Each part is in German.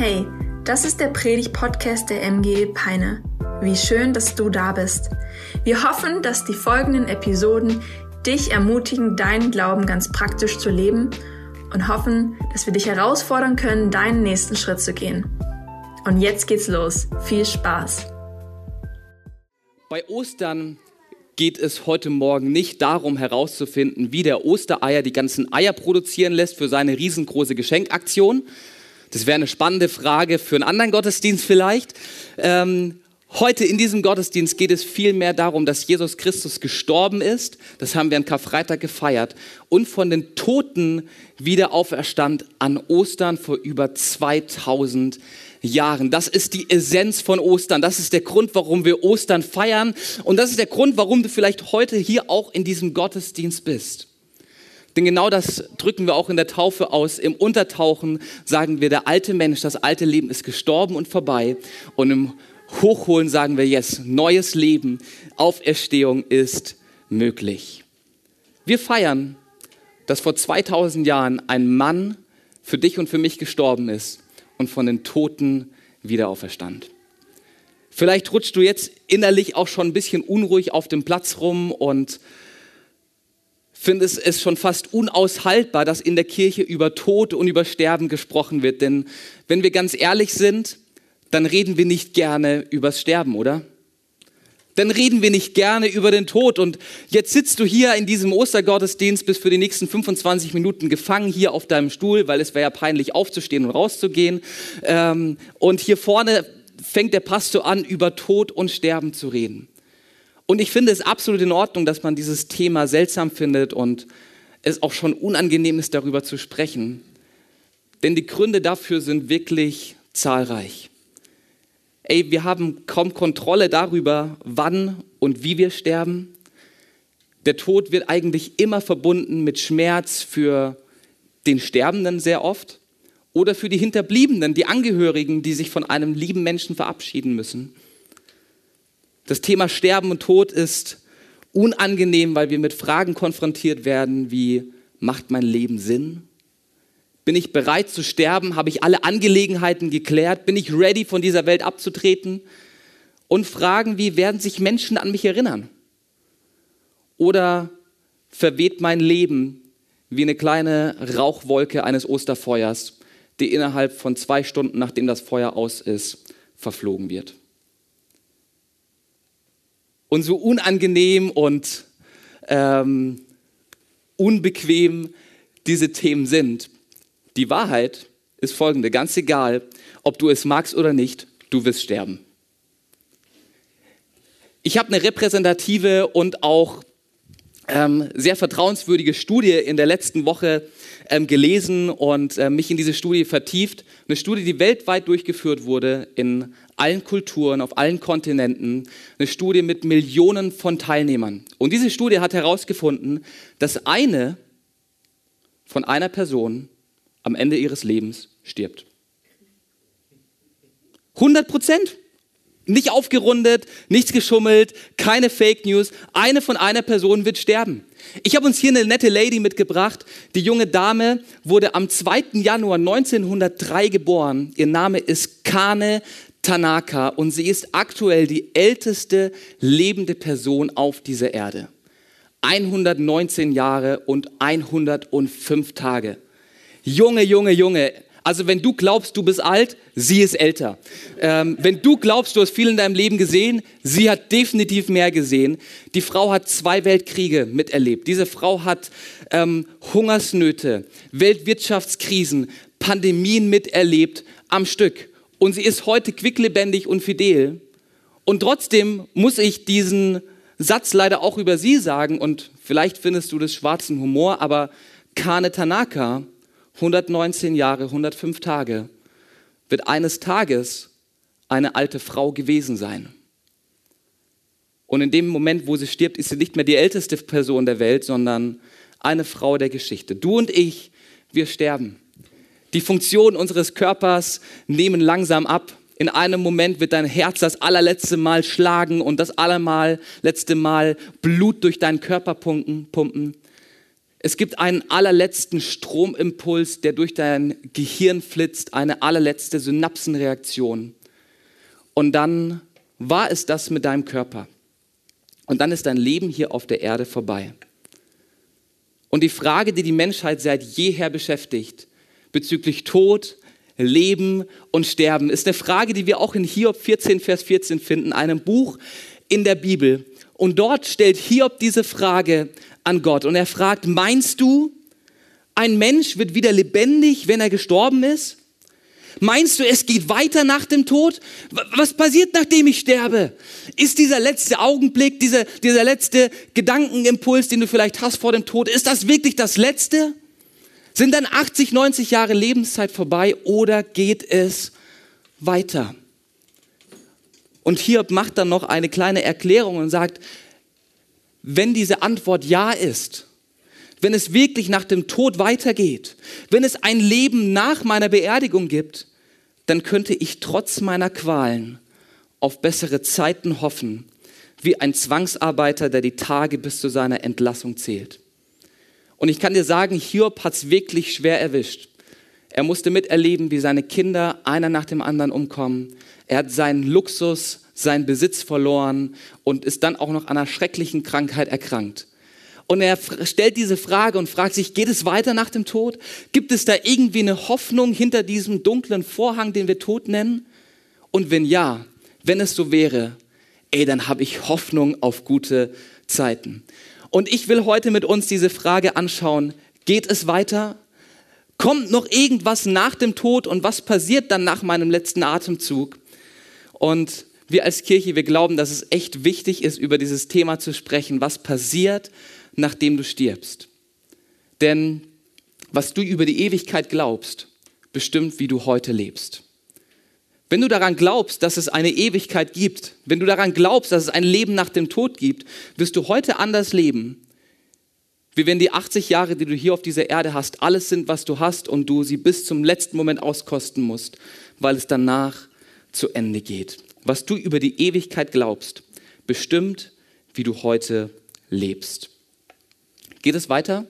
Hey, das ist der Predig-Podcast der MG Peine. Wie schön, dass du da bist. Wir hoffen, dass die folgenden Episoden dich ermutigen, deinen Glauben ganz praktisch zu leben und hoffen, dass wir dich herausfordern können, deinen nächsten Schritt zu gehen. Und jetzt geht's los. Viel Spaß. Bei Ostern geht es heute Morgen nicht darum herauszufinden, wie der Ostereier die ganzen Eier produzieren lässt für seine riesengroße Geschenkaktion. Das wäre eine spannende Frage für einen anderen Gottesdienst vielleicht. Ähm, Heute in diesem Gottesdienst geht es vielmehr darum, dass Jesus Christus gestorben ist. Das haben wir an Karfreitag gefeiert. Und von den Toten wieder auferstand an Ostern vor über 2000 Jahren. Das ist die Essenz von Ostern. Das ist der Grund, warum wir Ostern feiern. Und das ist der Grund, warum du vielleicht heute hier auch in diesem Gottesdienst bist. Denn genau das drücken wir auch in der Taufe aus. Im Untertauchen sagen wir, der alte Mensch, das alte Leben ist gestorben und vorbei. Und im Hochholen sagen wir, yes, neues Leben, Auferstehung ist möglich. Wir feiern, dass vor 2000 Jahren ein Mann für dich und für mich gestorben ist und von den Toten wieder auferstand. Vielleicht rutschst du jetzt innerlich auch schon ein bisschen unruhig auf dem Platz rum und findest es schon fast unaushaltbar, dass in der Kirche über Tod und über Sterben gesprochen wird. Denn wenn wir ganz ehrlich sind, dann reden wir nicht gerne übers Sterben, oder? Dann reden wir nicht gerne über den Tod. Und jetzt sitzt du hier in diesem Ostergottesdienst, bist für die nächsten 25 Minuten gefangen hier auf deinem Stuhl, weil es wäre ja peinlich aufzustehen und rauszugehen. Ähm, und hier vorne fängt der Pastor an, über Tod und Sterben zu reden. Und ich finde es absolut in Ordnung, dass man dieses Thema seltsam findet und es auch schon unangenehm ist, darüber zu sprechen. Denn die Gründe dafür sind wirklich zahlreich ey, wir haben kaum Kontrolle darüber, wann und wie wir sterben. Der Tod wird eigentlich immer verbunden mit Schmerz für den Sterbenden sehr oft oder für die Hinterbliebenen, die Angehörigen, die sich von einem lieben Menschen verabschieden müssen. Das Thema Sterben und Tod ist unangenehm, weil wir mit Fragen konfrontiert werden wie, macht mein Leben Sinn? Bin ich bereit zu sterben? Habe ich alle Angelegenheiten geklärt? Bin ich ready, von dieser Welt abzutreten? Und Fragen wie, werden sich Menschen an mich erinnern? Oder verweht mein Leben wie eine kleine Rauchwolke eines Osterfeuers, die innerhalb von zwei Stunden, nachdem das Feuer aus ist, verflogen wird? Und so unangenehm und ähm, unbequem diese Themen sind, die Wahrheit ist folgende, ganz egal, ob du es magst oder nicht, du wirst sterben. Ich habe eine repräsentative und auch ähm, sehr vertrauenswürdige Studie in der letzten Woche ähm, gelesen und äh, mich in diese Studie vertieft. Eine Studie, die weltweit durchgeführt wurde, in allen Kulturen, auf allen Kontinenten. Eine Studie mit Millionen von Teilnehmern. Und diese Studie hat herausgefunden, dass eine von einer Person am Ende ihres Lebens stirbt. 100 Prozent. Nicht aufgerundet, nichts geschummelt, keine Fake News. Eine von einer Person wird sterben. Ich habe uns hier eine nette Lady mitgebracht. Die junge Dame wurde am 2. Januar 1903 geboren. Ihr Name ist Kane Tanaka und sie ist aktuell die älteste lebende Person auf dieser Erde. 119 Jahre und 105 Tage. Junge, Junge, Junge. Also wenn du glaubst, du bist alt, sie ist älter. Ähm, wenn du glaubst, du hast viel in deinem Leben gesehen, sie hat definitiv mehr gesehen. Die Frau hat zwei Weltkriege miterlebt. Diese Frau hat ähm, Hungersnöte, Weltwirtschaftskrisen, Pandemien miterlebt am Stück. Und sie ist heute quicklebendig und fidel. Und trotzdem muss ich diesen Satz leider auch über sie sagen. Und vielleicht findest du das schwarzen Humor, aber Kane Tanaka 119 Jahre, 105 Tage, wird eines Tages eine alte Frau gewesen sein. Und in dem Moment, wo sie stirbt, ist sie nicht mehr die älteste Person der Welt, sondern eine Frau der Geschichte. Du und ich, wir sterben. Die Funktionen unseres Körpers nehmen langsam ab. In einem Moment wird dein Herz das allerletzte Mal schlagen und das allermal letzte Mal Blut durch deinen Körper pumpen. Es gibt einen allerletzten Stromimpuls, der durch dein Gehirn flitzt, eine allerletzte Synapsenreaktion. Und dann war es das mit deinem Körper. Und dann ist dein Leben hier auf der Erde vorbei. Und die Frage, die die Menschheit seit jeher beschäftigt, bezüglich Tod, Leben und Sterben, ist eine Frage, die wir auch in Hiob 14, Vers 14 finden, einem Buch in der Bibel. Und dort stellt Hiob diese Frage an Gott. Und er fragt, meinst du, ein Mensch wird wieder lebendig, wenn er gestorben ist? Meinst du, es geht weiter nach dem Tod? Was passiert, nachdem ich sterbe? Ist dieser letzte Augenblick, dieser, dieser letzte Gedankenimpuls, den du vielleicht hast vor dem Tod, ist das wirklich das letzte? Sind dann 80, 90 Jahre Lebenszeit vorbei oder geht es weiter? Und Hiob macht dann noch eine kleine Erklärung und sagt, wenn diese Antwort ja ist, wenn es wirklich nach dem Tod weitergeht, wenn es ein Leben nach meiner Beerdigung gibt, dann könnte ich trotz meiner Qualen auf bessere Zeiten hoffen, wie ein Zwangsarbeiter, der die Tage bis zu seiner Entlassung zählt. Und ich kann dir sagen, Hiob hat es wirklich schwer erwischt. Er musste miterleben, wie seine Kinder einer nach dem anderen umkommen. Er hat seinen Luxus, seinen Besitz verloren und ist dann auch noch an einer schrecklichen Krankheit erkrankt. Und er stellt diese Frage und fragt sich, geht es weiter nach dem Tod? Gibt es da irgendwie eine Hoffnung hinter diesem dunklen Vorhang, den wir Tod nennen? Und wenn ja, wenn es so wäre, ey, dann habe ich Hoffnung auf gute Zeiten. Und ich will heute mit uns diese Frage anschauen, geht es weiter? Kommt noch irgendwas nach dem Tod und was passiert dann nach meinem letzten Atemzug? Und wir als Kirche, wir glauben, dass es echt wichtig ist, über dieses Thema zu sprechen. Was passiert, nachdem du stirbst. Denn was du über die Ewigkeit glaubst, bestimmt, wie du heute lebst. Wenn du daran glaubst, dass es eine Ewigkeit gibt, wenn du daran glaubst, dass es ein Leben nach dem Tod gibt, wirst du heute anders leben, wie wenn die 80 Jahre, die du hier auf dieser Erde hast, alles sind, was du hast und du sie bis zum letzten Moment auskosten musst, weil es danach zu Ende geht. Was du über die Ewigkeit glaubst, bestimmt, wie du heute lebst. Geht es weiter?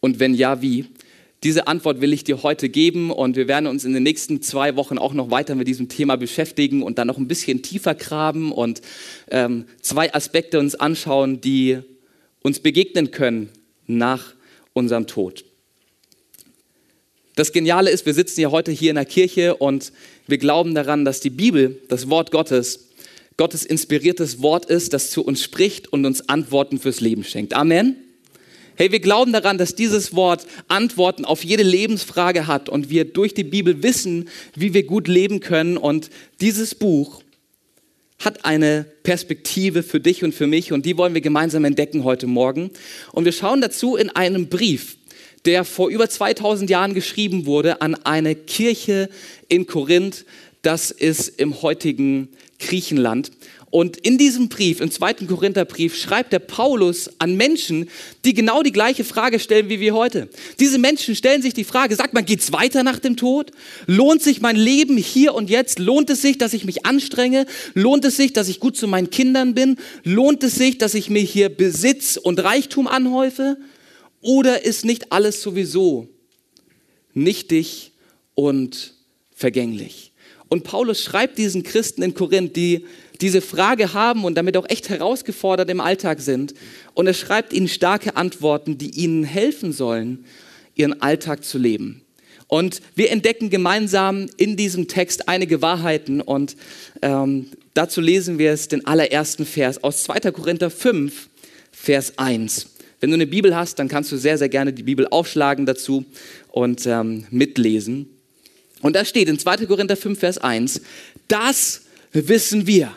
Und wenn ja, wie? Diese Antwort will ich dir heute geben und wir werden uns in den nächsten zwei Wochen auch noch weiter mit diesem Thema beschäftigen und dann noch ein bisschen tiefer graben und ähm, zwei Aspekte uns anschauen, die uns begegnen können nach unserem Tod. Das Geniale ist, wir sitzen ja heute hier in der Kirche und wir glauben daran, dass die Bibel, das Wort Gottes, Gottes inspiriertes Wort ist, das zu uns spricht und uns Antworten fürs Leben schenkt. Amen. Hey, wir glauben daran, dass dieses Wort Antworten auf jede Lebensfrage hat und wir durch die Bibel wissen, wie wir gut leben können. Und dieses Buch hat eine Perspektive für dich und für mich und die wollen wir gemeinsam entdecken heute Morgen. Und wir schauen dazu in einem Brief, der vor über 2000 Jahren geschrieben wurde an eine Kirche in Korinth. Das ist im heutigen Griechenland. Und in diesem Brief, im zweiten Korintherbrief, schreibt der Paulus an Menschen, die genau die gleiche Frage stellen wie wir heute. Diese Menschen stellen sich die Frage, sagt man, geht's weiter nach dem Tod? Lohnt sich mein Leben hier und jetzt? Lohnt es sich, dass ich mich anstrenge? Lohnt es sich, dass ich gut zu meinen Kindern bin? Lohnt es sich, dass ich mir hier Besitz und Reichtum anhäufe? Oder ist nicht alles sowieso nichtig und vergänglich? Und Paulus schreibt diesen Christen in Korinth, die diese Frage haben und damit auch echt herausgefordert im Alltag sind. Und er schreibt ihnen starke Antworten, die ihnen helfen sollen, ihren Alltag zu leben. Und wir entdecken gemeinsam in diesem Text einige Wahrheiten und ähm, dazu lesen wir es den allerersten Vers aus 2. Korinther 5, Vers 1. Wenn du eine Bibel hast, dann kannst du sehr, sehr gerne die Bibel aufschlagen dazu und ähm, mitlesen. Und da steht in 2. Korinther 5, Vers 1, das wissen wir.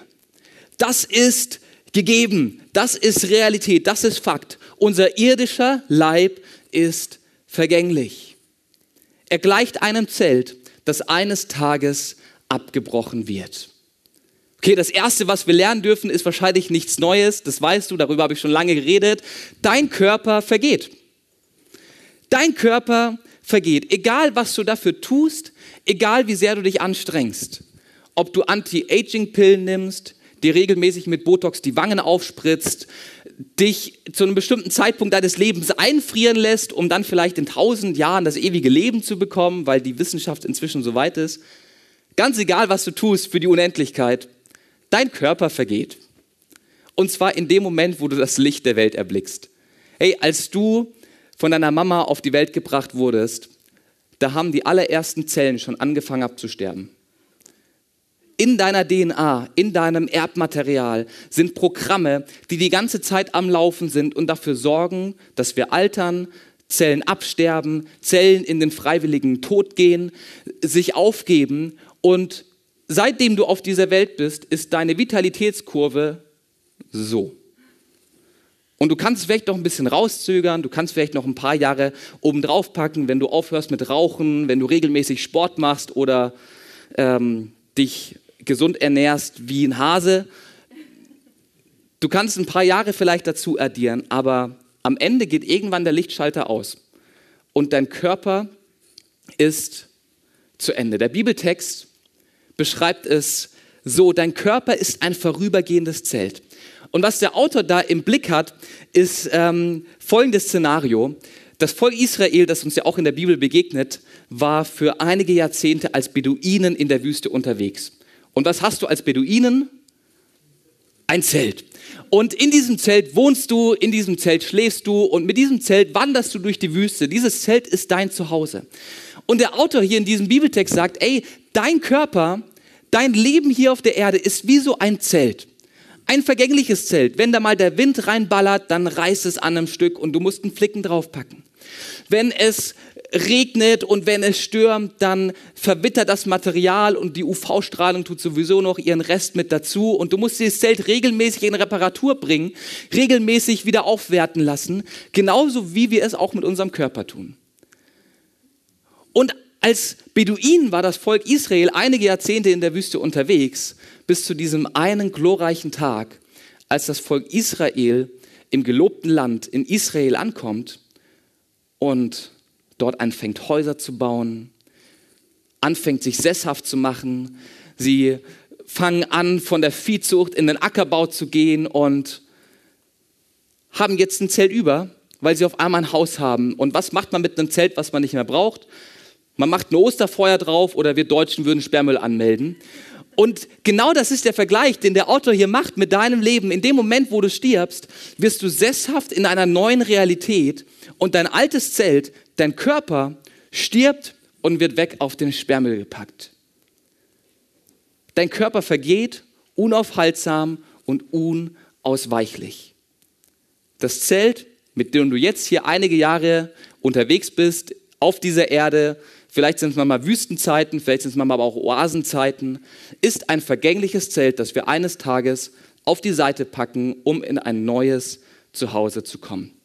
Das ist gegeben. Das ist Realität. Das ist Fakt. Unser irdischer Leib ist vergänglich. Er gleicht einem Zelt, das eines Tages abgebrochen wird. Okay, das erste, was wir lernen dürfen, ist wahrscheinlich nichts Neues. Das weißt du, darüber habe ich schon lange geredet. Dein Körper vergeht. Dein Körper vergeht. Egal, was du dafür tust, Egal wie sehr du dich anstrengst, ob du Anti-Aging-Pillen nimmst, dir regelmäßig mit Botox die Wangen aufspritzt, dich zu einem bestimmten Zeitpunkt deines Lebens einfrieren lässt, um dann vielleicht in tausend Jahren das ewige Leben zu bekommen, weil die Wissenschaft inzwischen so weit ist. Ganz egal, was du tust für die Unendlichkeit, dein Körper vergeht. Und zwar in dem Moment, wo du das Licht der Welt erblickst. Hey, als du von deiner Mama auf die Welt gebracht wurdest, da haben die allerersten Zellen schon angefangen abzusterben. In deiner DNA, in deinem Erbmaterial sind Programme, die die ganze Zeit am Laufen sind und dafür sorgen, dass wir altern, Zellen absterben, Zellen in den freiwilligen Tod gehen, sich aufgeben und seitdem du auf dieser Welt bist, ist deine Vitalitätskurve so. Und du kannst vielleicht noch ein bisschen rauszögern, du kannst vielleicht noch ein paar Jahre obendrauf packen, wenn du aufhörst mit Rauchen, wenn du regelmäßig Sport machst oder ähm, dich gesund ernährst wie ein Hase. Du kannst ein paar Jahre vielleicht dazu addieren, aber am Ende geht irgendwann der Lichtschalter aus und dein Körper ist zu Ende. Der Bibeltext beschreibt es so, dein Körper ist ein vorübergehendes Zelt. Und was der Autor da im Blick hat, ist ähm, folgendes Szenario. Das Volk Israel, das uns ja auch in der Bibel begegnet, war für einige Jahrzehnte als Beduinen in der Wüste unterwegs. Und was hast du als Beduinen? Ein Zelt. Und in diesem Zelt wohnst du, in diesem Zelt schläfst du und mit diesem Zelt wanderst du durch die Wüste. Dieses Zelt ist dein Zuhause. Und der Autor hier in diesem Bibeltext sagt, ey, dein Körper, dein Leben hier auf der Erde ist wie so ein Zelt. Ein vergängliches Zelt. Wenn da mal der Wind reinballert, dann reißt es an einem Stück und du musst einen Flicken draufpacken. Wenn es regnet und wenn es stürmt, dann verwittert das Material und die UV-Strahlung tut sowieso noch ihren Rest mit dazu und du musst dieses Zelt regelmäßig in Reparatur bringen, regelmäßig wieder aufwerten lassen, genauso wie wir es auch mit unserem Körper tun. Und als Beduinen war das Volk Israel einige Jahrzehnte in der Wüste unterwegs, bis zu diesem einen glorreichen Tag, als das Volk Israel im gelobten Land in Israel ankommt und dort anfängt Häuser zu bauen, anfängt sich sesshaft zu machen. Sie fangen an, von der Viehzucht in den Ackerbau zu gehen und haben jetzt ein Zelt über, weil sie auf einmal ein Haus haben. Und was macht man mit einem Zelt, was man nicht mehr braucht? Man macht ein Osterfeuer drauf oder wir Deutschen würden Sperrmüll anmelden. Und genau das ist der Vergleich, den der Autor hier macht mit deinem Leben. In dem Moment, wo du stirbst, wirst du sesshaft in einer neuen Realität und dein altes Zelt Dein Körper stirbt und wird weg auf den Sperrmüll gepackt. Dein Körper vergeht unaufhaltsam und unausweichlich. Das Zelt, mit dem du jetzt hier einige Jahre unterwegs bist, auf dieser Erde, vielleicht sind es mal Wüstenzeiten, vielleicht sind es mal aber auch Oasenzeiten, ist ein vergängliches Zelt, das wir eines Tages auf die Seite packen, um in ein neues Zuhause zu kommen.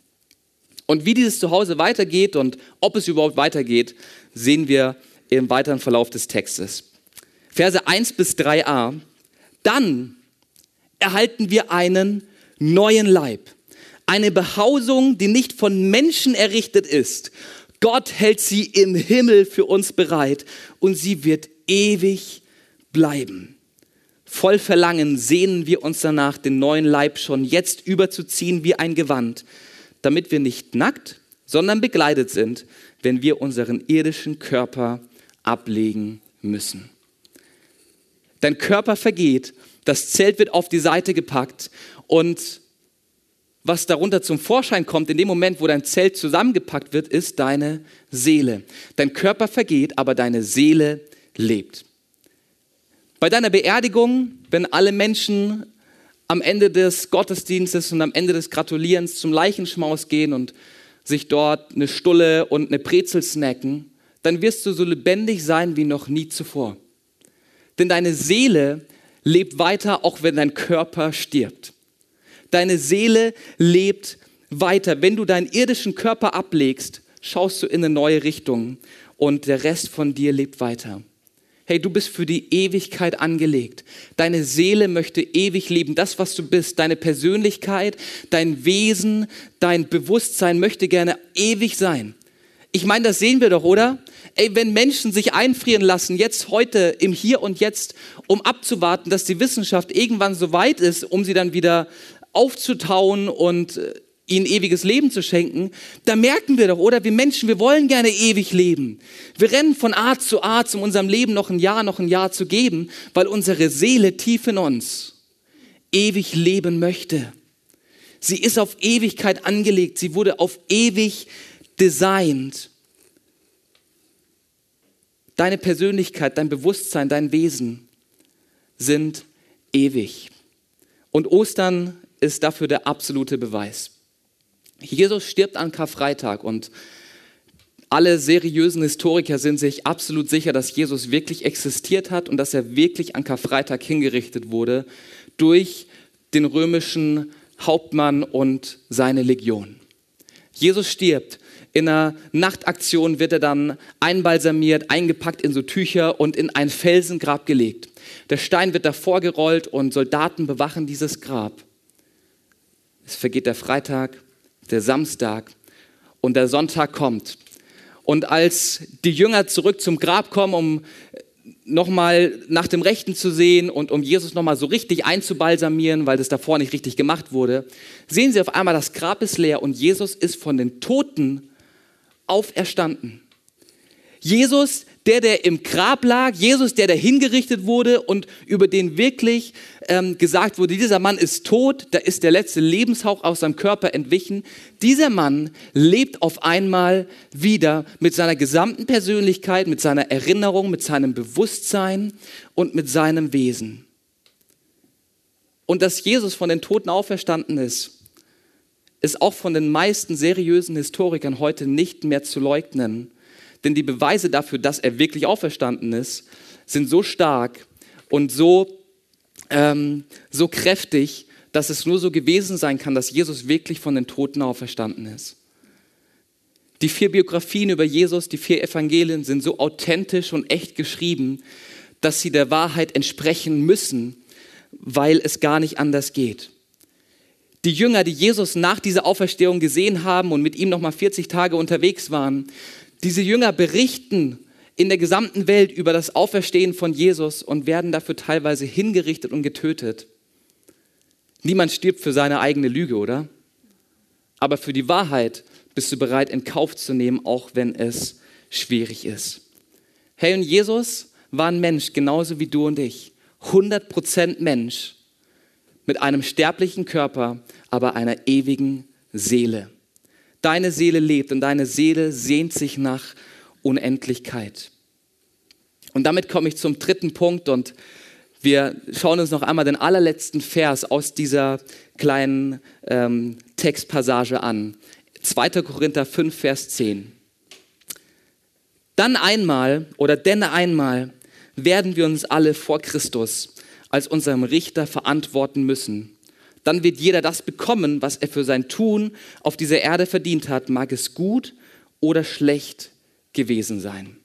Und wie dieses Zuhause weitergeht und ob es überhaupt weitergeht, sehen wir im weiteren Verlauf des Textes. Verse 1 bis 3a. Dann erhalten wir einen neuen Leib. Eine Behausung, die nicht von Menschen errichtet ist. Gott hält sie im Himmel für uns bereit und sie wird ewig bleiben. Voll Verlangen sehnen wir uns danach, den neuen Leib schon jetzt überzuziehen wie ein Gewand damit wir nicht nackt, sondern begleitet sind, wenn wir unseren irdischen Körper ablegen müssen. Dein Körper vergeht, das Zelt wird auf die Seite gepackt und was darunter zum Vorschein kommt, in dem Moment, wo dein Zelt zusammengepackt wird, ist deine Seele. Dein Körper vergeht, aber deine Seele lebt. Bei deiner Beerdigung, wenn alle Menschen am Ende des Gottesdienstes und am Ende des Gratulierens zum Leichenschmaus gehen und sich dort eine Stulle und eine Brezel snacken, dann wirst du so lebendig sein wie noch nie zuvor. Denn deine Seele lebt weiter, auch wenn dein Körper stirbt. Deine Seele lebt weiter. Wenn du deinen irdischen Körper ablegst, schaust du in eine neue Richtung und der Rest von dir lebt weiter. Hey, du bist für die Ewigkeit angelegt. Deine Seele möchte ewig leben. Das, was du bist, deine Persönlichkeit, dein Wesen, dein Bewusstsein möchte gerne ewig sein. Ich meine, das sehen wir doch, oder? Ey, wenn Menschen sich einfrieren lassen, jetzt heute im Hier und Jetzt, um abzuwarten, dass die Wissenschaft irgendwann so weit ist, um sie dann wieder aufzutauen und äh, ihnen ewiges Leben zu schenken, da merken wir doch, oder wir Menschen, wir wollen gerne ewig leben. Wir rennen von Art zu Art, um unserem Leben noch ein Jahr, noch ein Jahr zu geben, weil unsere Seele tief in uns ewig leben möchte. Sie ist auf Ewigkeit angelegt, sie wurde auf ewig designt. Deine Persönlichkeit, dein Bewusstsein, dein Wesen sind ewig. Und Ostern ist dafür der absolute Beweis. Jesus stirbt an Karfreitag und alle seriösen Historiker sind sich absolut sicher, dass Jesus wirklich existiert hat und dass er wirklich an Karfreitag hingerichtet wurde durch den römischen Hauptmann und seine Legion. Jesus stirbt. In einer Nachtaktion wird er dann einbalsamiert, eingepackt in so Tücher und in ein Felsengrab gelegt. Der Stein wird davor gerollt und Soldaten bewachen dieses Grab. Es vergeht der Freitag, der Samstag und der Sonntag kommt. Und als die Jünger zurück zum Grab kommen, um nochmal nach dem Rechten zu sehen und um Jesus nochmal so richtig einzubalsamieren, weil das davor nicht richtig gemacht wurde, sehen sie auf einmal, das Grab ist leer und Jesus ist von den Toten auferstanden. Jesus, der, der im Grab lag, Jesus, der, der hingerichtet wurde und über den wirklich ähm, gesagt wurde, dieser Mann ist tot, da ist der letzte Lebenshauch aus seinem Körper entwichen. Dieser Mann lebt auf einmal wieder mit seiner gesamten Persönlichkeit, mit seiner Erinnerung, mit seinem Bewusstsein und mit seinem Wesen. Und dass Jesus von den Toten auferstanden ist, ist auch von den meisten seriösen Historikern heute nicht mehr zu leugnen. Denn die Beweise dafür, dass er wirklich auferstanden ist, sind so stark und so, ähm, so kräftig, dass es nur so gewesen sein kann, dass Jesus wirklich von den Toten auferstanden ist. Die vier Biografien über Jesus, die vier Evangelien sind so authentisch und echt geschrieben, dass sie der Wahrheit entsprechen müssen, weil es gar nicht anders geht. Die Jünger, die Jesus nach dieser Auferstehung gesehen haben und mit ihm noch mal 40 Tage unterwegs waren, diese Jünger berichten in der gesamten Welt über das Auferstehen von Jesus und werden dafür teilweise hingerichtet und getötet. Niemand stirbt für seine eigene Lüge, oder? Aber für die Wahrheit bist du bereit, in Kauf zu nehmen, auch wenn es schwierig ist. Hey, und Jesus war ein Mensch, genauso wie du und ich. 100% Mensch mit einem sterblichen Körper, aber einer ewigen Seele deine Seele lebt und deine Seele sehnt sich nach Unendlichkeit. Und damit komme ich zum dritten Punkt und wir schauen uns noch einmal den allerletzten Vers aus dieser kleinen ähm, Textpassage an. 2. Korinther 5, Vers 10. Dann einmal oder denn einmal werden wir uns alle vor Christus als unserem Richter verantworten müssen dann wird jeder das bekommen, was er für sein Tun auf dieser Erde verdient hat, mag es gut oder schlecht gewesen sein.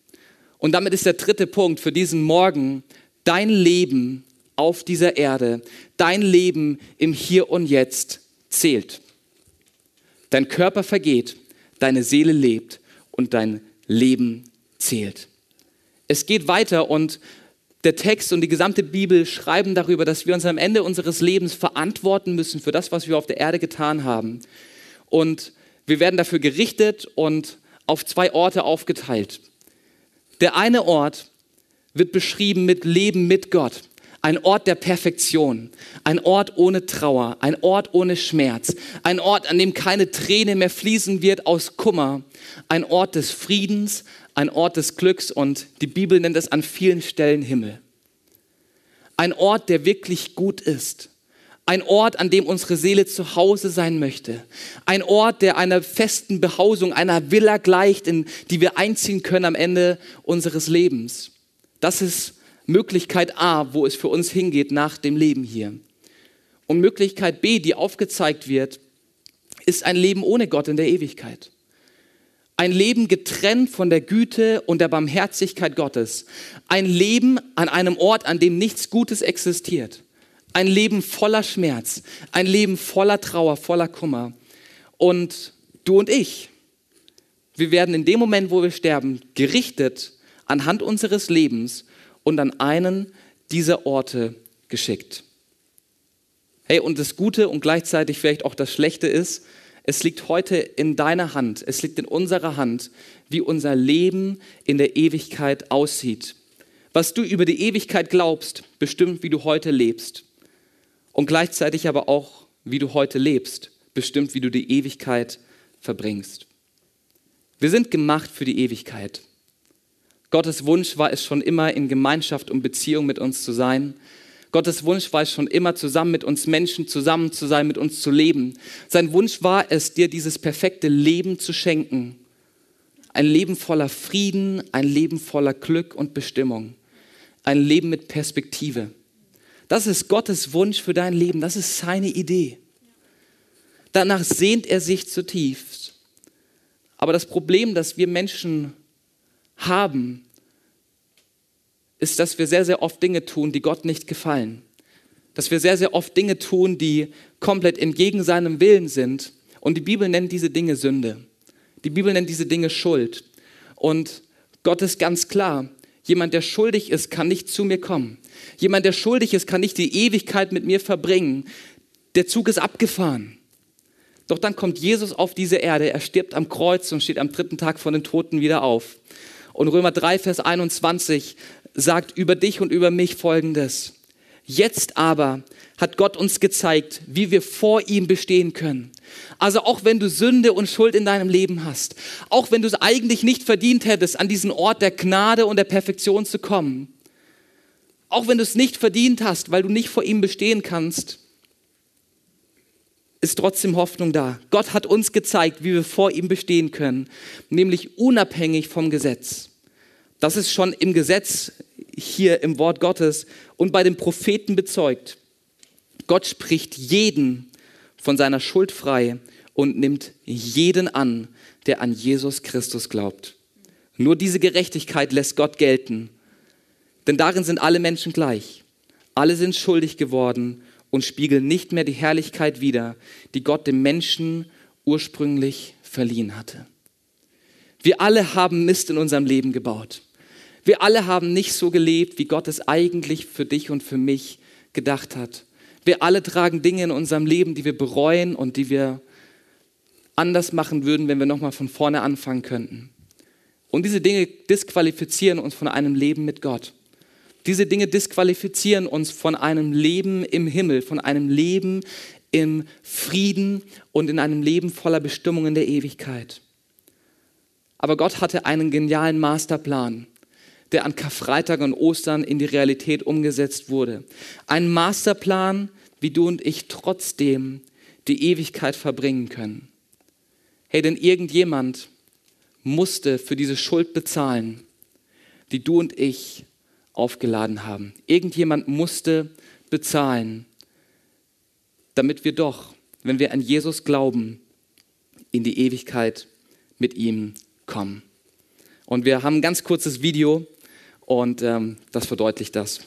Und damit ist der dritte Punkt für diesen Morgen, dein Leben auf dieser Erde, dein Leben im Hier und Jetzt zählt. Dein Körper vergeht, deine Seele lebt und dein Leben zählt. Es geht weiter und der Text und die gesamte Bibel schreiben darüber, dass wir uns am Ende unseres Lebens verantworten müssen für das, was wir auf der Erde getan haben. Und wir werden dafür gerichtet und auf zwei Orte aufgeteilt. Der eine Ort wird beschrieben mit Leben mit Gott. Ein Ort der Perfektion, ein Ort ohne Trauer, ein Ort ohne Schmerz, ein Ort, an dem keine Träne mehr fließen wird aus Kummer, ein Ort des Friedens, ein Ort des Glücks und die Bibel nennt es an vielen Stellen Himmel. Ein Ort, der wirklich gut ist. Ein Ort, an dem unsere Seele zu Hause sein möchte. Ein Ort, der einer festen Behausung, einer Villa gleicht, in die wir einziehen können am Ende unseres Lebens. Das ist Möglichkeit A, wo es für uns hingeht nach dem Leben hier. Und Möglichkeit B, die aufgezeigt wird, ist ein Leben ohne Gott in der Ewigkeit. Ein Leben getrennt von der Güte und der Barmherzigkeit Gottes. Ein Leben an einem Ort, an dem nichts Gutes existiert. Ein Leben voller Schmerz. Ein Leben voller Trauer, voller Kummer. Und du und ich, wir werden in dem Moment, wo wir sterben, gerichtet anhand unseres Lebens und an einen dieser Orte geschickt. Hey, und das Gute und gleichzeitig vielleicht auch das Schlechte ist, es liegt heute in deiner Hand, es liegt in unserer Hand, wie unser Leben in der Ewigkeit aussieht. Was du über die Ewigkeit glaubst, bestimmt, wie du heute lebst. Und gleichzeitig aber auch, wie du heute lebst, bestimmt, wie du die Ewigkeit verbringst. Wir sind gemacht für die Ewigkeit. Gottes Wunsch war es schon immer, in Gemeinschaft und Beziehung mit uns zu sein. Gottes Wunsch war es schon immer, zusammen mit uns Menschen zusammen zu sein, mit uns zu leben. Sein Wunsch war es, dir dieses perfekte Leben zu schenken. Ein Leben voller Frieden, ein Leben voller Glück und Bestimmung. Ein Leben mit Perspektive. Das ist Gottes Wunsch für dein Leben. Das ist seine Idee. Danach sehnt er sich zutiefst. Aber das Problem, das wir Menschen haben, ist, dass wir sehr, sehr oft Dinge tun, die Gott nicht gefallen. Dass wir sehr, sehr oft Dinge tun, die komplett entgegen seinem Willen sind. Und die Bibel nennt diese Dinge Sünde. Die Bibel nennt diese Dinge Schuld. Und Gott ist ganz klar, jemand, der schuldig ist, kann nicht zu mir kommen. Jemand, der schuldig ist, kann nicht die Ewigkeit mit mir verbringen. Der Zug ist abgefahren. Doch dann kommt Jesus auf diese Erde, er stirbt am Kreuz und steht am dritten Tag von den Toten wieder auf. Und Römer 3, Vers 21 sagt über dich und über mich Folgendes. Jetzt aber hat Gott uns gezeigt, wie wir vor ihm bestehen können. Also auch wenn du Sünde und Schuld in deinem Leben hast, auch wenn du es eigentlich nicht verdient hättest, an diesen Ort der Gnade und der Perfektion zu kommen, auch wenn du es nicht verdient hast, weil du nicht vor ihm bestehen kannst, ist trotzdem Hoffnung da. Gott hat uns gezeigt, wie wir vor ihm bestehen können, nämlich unabhängig vom Gesetz. Das ist schon im Gesetz hier im Wort Gottes und bei den Propheten bezeugt. Gott spricht jeden von seiner Schuld frei und nimmt jeden an, der an Jesus Christus glaubt. Nur diese Gerechtigkeit lässt Gott gelten, denn darin sind alle Menschen gleich. Alle sind schuldig geworden und spiegeln nicht mehr die Herrlichkeit wider, die Gott dem Menschen ursprünglich verliehen hatte. Wir alle haben Mist in unserem Leben gebaut. Wir alle haben nicht so gelebt, wie Gott es eigentlich für dich und für mich gedacht hat. Wir alle tragen Dinge in unserem Leben, die wir bereuen und die wir anders machen würden, wenn wir nochmal von vorne anfangen könnten. Und diese Dinge disqualifizieren uns von einem Leben mit Gott. Diese Dinge disqualifizieren uns von einem Leben im Himmel, von einem Leben im Frieden und in einem Leben voller Bestimmung in der Ewigkeit. Aber Gott hatte einen genialen Masterplan der an Karfreitag und Ostern in die Realität umgesetzt wurde. Ein Masterplan, wie du und ich trotzdem die Ewigkeit verbringen können. Hey, denn irgendjemand musste für diese Schuld bezahlen, die du und ich aufgeladen haben. Irgendjemand musste bezahlen, damit wir doch, wenn wir an Jesus glauben, in die Ewigkeit mit ihm kommen. Und wir haben ein ganz kurzes Video, und ähm, das verdeutlicht das.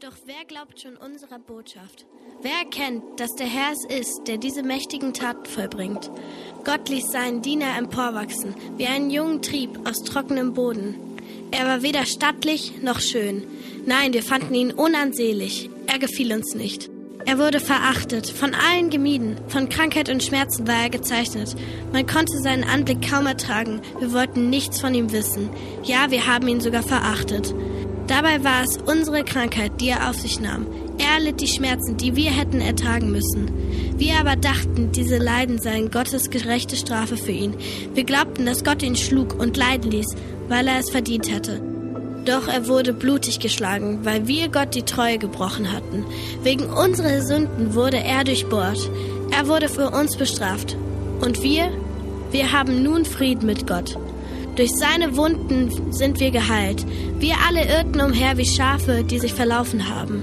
Doch wer glaubt schon unserer Botschaft? Wer erkennt, dass der Herr es ist, der diese mächtigen Taten vollbringt? Gott ließ seinen Diener emporwachsen, wie einen jungen Trieb aus trockenem Boden. Er war weder stattlich noch schön. Nein, wir fanden ihn unansehlich. Er gefiel uns nicht. Er wurde verachtet, von allen gemieden, von Krankheit und Schmerzen war er gezeichnet. Man konnte seinen Anblick kaum ertragen, wir wollten nichts von ihm wissen. Ja, wir haben ihn sogar verachtet. Dabei war es unsere Krankheit, die er auf sich nahm. Er litt die Schmerzen, die wir hätten ertragen müssen. Wir aber dachten, diese Leiden seien Gottes gerechte Strafe für ihn. Wir glaubten, dass Gott ihn schlug und leiden ließ, weil er es verdient hätte. Doch er wurde blutig geschlagen, weil wir Gott die Treue gebrochen hatten. Wegen unserer Sünden wurde er durchbohrt. Er wurde für uns bestraft. Und wir? Wir haben nun Frieden mit Gott. Durch seine Wunden sind wir geheilt. Wir alle irrten umher wie Schafe, die sich verlaufen haben.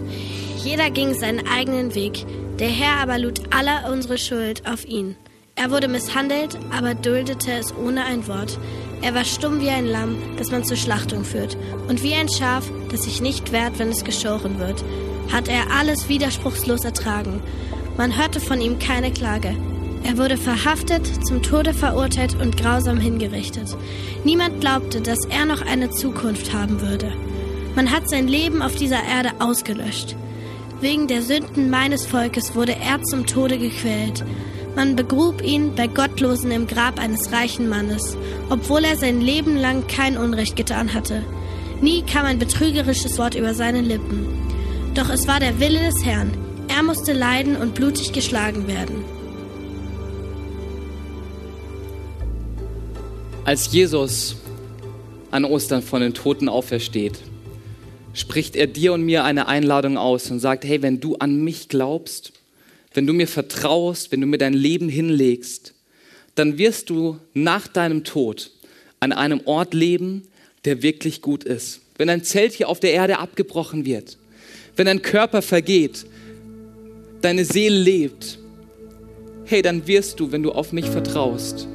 Jeder ging seinen eigenen Weg. Der Herr aber lud aller unsere Schuld auf ihn. Er wurde misshandelt, aber duldete es ohne ein Wort. Er war stumm wie ein Lamm, das man zur Schlachtung führt, und wie ein Schaf, das sich nicht wehrt, wenn es geschoren wird, hat er alles widerspruchslos ertragen. Man hörte von ihm keine Klage. Er wurde verhaftet, zum Tode verurteilt und grausam hingerichtet. Niemand glaubte, dass er noch eine Zukunft haben würde. Man hat sein Leben auf dieser Erde ausgelöscht. Wegen der Sünden meines Volkes wurde er zum Tode gequält. Man begrub ihn bei Gottlosen im Grab eines reichen Mannes, obwohl er sein Leben lang kein Unrecht getan hatte. Nie kam ein betrügerisches Wort über seine Lippen. Doch es war der Wille des Herrn. Er musste leiden und blutig geschlagen werden. Als Jesus an Ostern von den Toten aufersteht, spricht er dir und mir eine Einladung aus und sagt, hey, wenn du an mich glaubst, wenn du mir vertraust, wenn du mir dein Leben hinlegst, dann wirst du nach deinem Tod an einem Ort leben, der wirklich gut ist. Wenn ein Zelt hier auf der Erde abgebrochen wird, wenn dein Körper vergeht, deine Seele lebt, hey, dann wirst du, wenn du auf mich vertraust,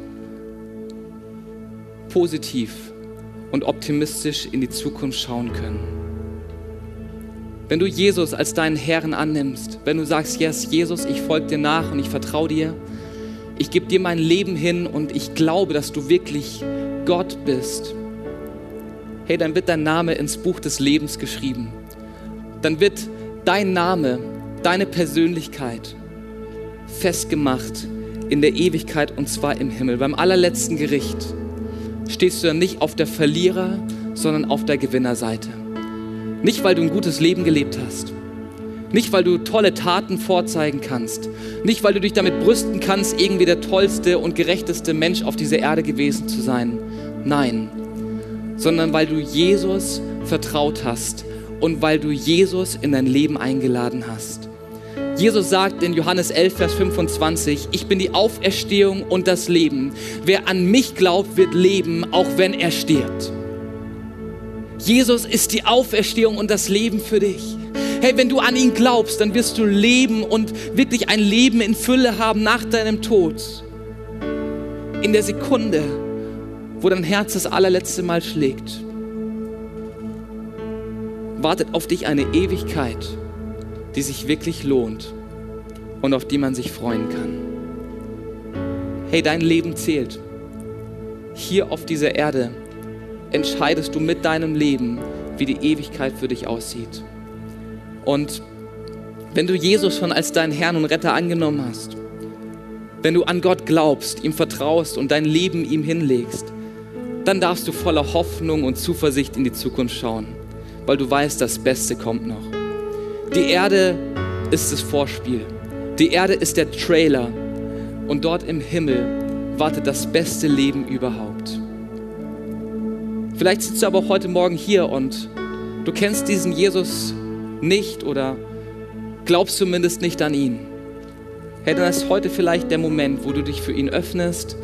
positiv und optimistisch in die Zukunft schauen können. Wenn du Jesus als deinen Herrn annimmst, wenn du sagst, yes, Jesus, ich folge dir nach und ich vertraue dir, ich gebe dir mein Leben hin und ich glaube, dass du wirklich Gott bist, hey, dann wird dein Name ins Buch des Lebens geschrieben. Dann wird dein Name, deine Persönlichkeit festgemacht in der Ewigkeit und zwar im Himmel, beim allerletzten Gericht stehst du dann nicht auf der Verlierer, sondern auf der Gewinnerseite. Nicht, weil du ein gutes Leben gelebt hast. Nicht, weil du tolle Taten vorzeigen kannst. Nicht, weil du dich damit brüsten kannst, irgendwie der tollste und gerechteste Mensch auf dieser Erde gewesen zu sein. Nein, sondern weil du Jesus vertraut hast und weil du Jesus in dein Leben eingeladen hast. Jesus sagt in Johannes 11, Vers 25, ich bin die Auferstehung und das Leben. Wer an mich glaubt, wird leben, auch wenn er stirbt. Jesus ist die Auferstehung und das Leben für dich. Hey, wenn du an ihn glaubst, dann wirst du leben und wirklich ein Leben in Fülle haben nach deinem Tod. In der Sekunde, wo dein Herz das allerletzte Mal schlägt, wartet auf dich eine Ewigkeit die sich wirklich lohnt und auf die man sich freuen kann. Hey, dein Leben zählt. Hier auf dieser Erde entscheidest du mit deinem Leben, wie die Ewigkeit für dich aussieht. Und wenn du Jesus schon als deinen Herrn und Retter angenommen hast, wenn du an Gott glaubst, ihm vertraust und dein Leben ihm hinlegst, dann darfst du voller Hoffnung und Zuversicht in die Zukunft schauen, weil du weißt, das Beste kommt noch. Die Erde ist das Vorspiel. Die Erde ist der Trailer. Und dort im Himmel wartet das beste Leben überhaupt. Vielleicht sitzt du aber auch heute Morgen hier und du kennst diesen Jesus nicht oder glaubst zumindest nicht an ihn. Hey, dann ist heute vielleicht der Moment, wo du dich für ihn öffnest,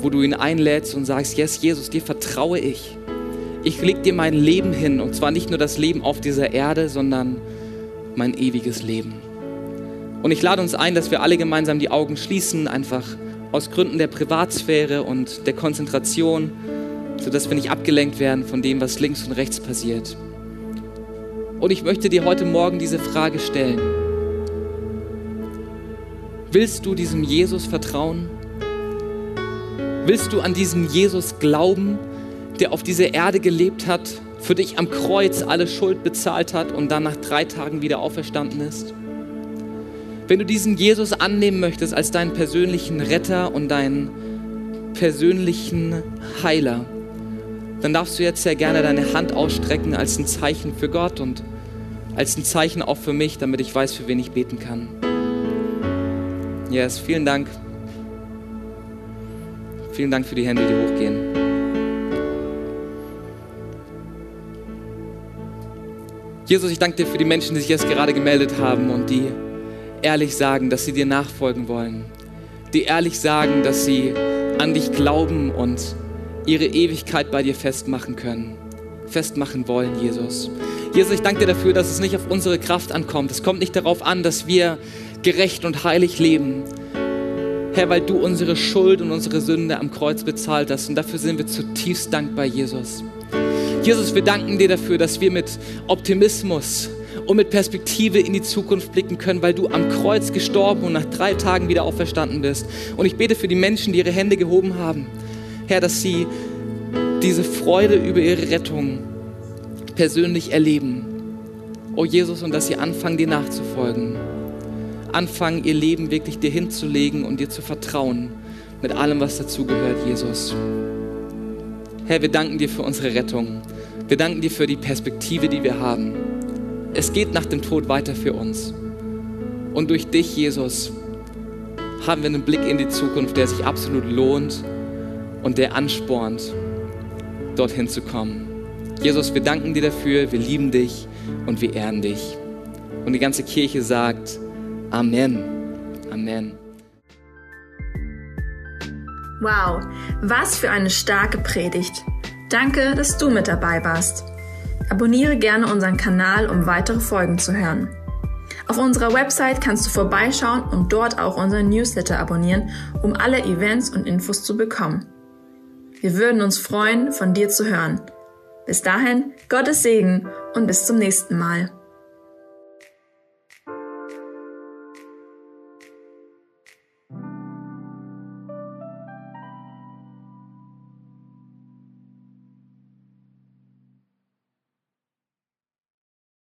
wo du ihn einlädst und sagst, yes, Jesus, dir vertraue ich. Ich leg dir mein Leben hin und zwar nicht nur das Leben auf dieser Erde, sondern mein ewiges Leben. Und ich lade uns ein, dass wir alle gemeinsam die Augen schließen, einfach aus Gründen der Privatsphäre und der Konzentration, sodass wir nicht abgelenkt werden von dem, was links und rechts passiert. Und ich möchte dir heute Morgen diese Frage stellen. Willst du diesem Jesus vertrauen? Willst du an diesen Jesus glauben, der auf dieser Erde gelebt hat für dich am Kreuz alle Schuld bezahlt hat und dann nach drei Tagen wieder auferstanden ist? Wenn du diesen Jesus annehmen möchtest als deinen persönlichen Retter und deinen persönlichen Heiler, dann darfst du jetzt sehr gerne deine Hand ausstrecken als ein Zeichen für Gott und als ein Zeichen auch für mich, damit ich weiß, für wen ich beten kann. Yes, vielen Dank. Vielen Dank für die Hände, die hochgehen. Jesus, ich danke dir für die Menschen, die sich jetzt gerade gemeldet haben und die ehrlich sagen, dass sie dir nachfolgen wollen. Die ehrlich sagen, dass sie an dich glauben und ihre Ewigkeit bei dir festmachen können, festmachen wollen, Jesus. Jesus, ich danke dir dafür, dass es nicht auf unsere Kraft ankommt. Es kommt nicht darauf an, dass wir gerecht und heilig leben. Herr, weil du unsere Schuld und unsere Sünde am Kreuz bezahlt hast. Und dafür sind wir zutiefst dankbar, Jesus. Jesus, wir danken dir dafür, dass wir mit Optimismus und mit Perspektive in die Zukunft blicken können, weil du am Kreuz gestorben und nach drei Tagen wieder auferstanden bist. Und ich bete für die Menschen, die ihre Hände gehoben haben, Herr, dass sie diese Freude über ihre Rettung persönlich erleben. Oh Jesus, und dass sie anfangen, dir nachzufolgen. Anfangen, ihr Leben wirklich dir hinzulegen und dir zu vertrauen mit allem, was dazugehört, Jesus. Herr, wir danken dir für unsere Rettung. Wir danken dir für die Perspektive, die wir haben. Es geht nach dem Tod weiter für uns. Und durch dich, Jesus, haben wir einen Blick in die Zukunft, der sich absolut lohnt und der anspornt, dorthin zu kommen. Jesus, wir danken dir dafür, wir lieben dich und wir ehren dich. Und die ganze Kirche sagt Amen. Amen. Wow, was für eine starke Predigt. Danke, dass du mit dabei warst. Abonniere gerne unseren Kanal, um weitere Folgen zu hören. Auf unserer Website kannst du vorbeischauen und dort auch unseren Newsletter abonnieren, um alle Events und Infos zu bekommen. Wir würden uns freuen, von dir zu hören. Bis dahin, Gottes Segen und bis zum nächsten Mal.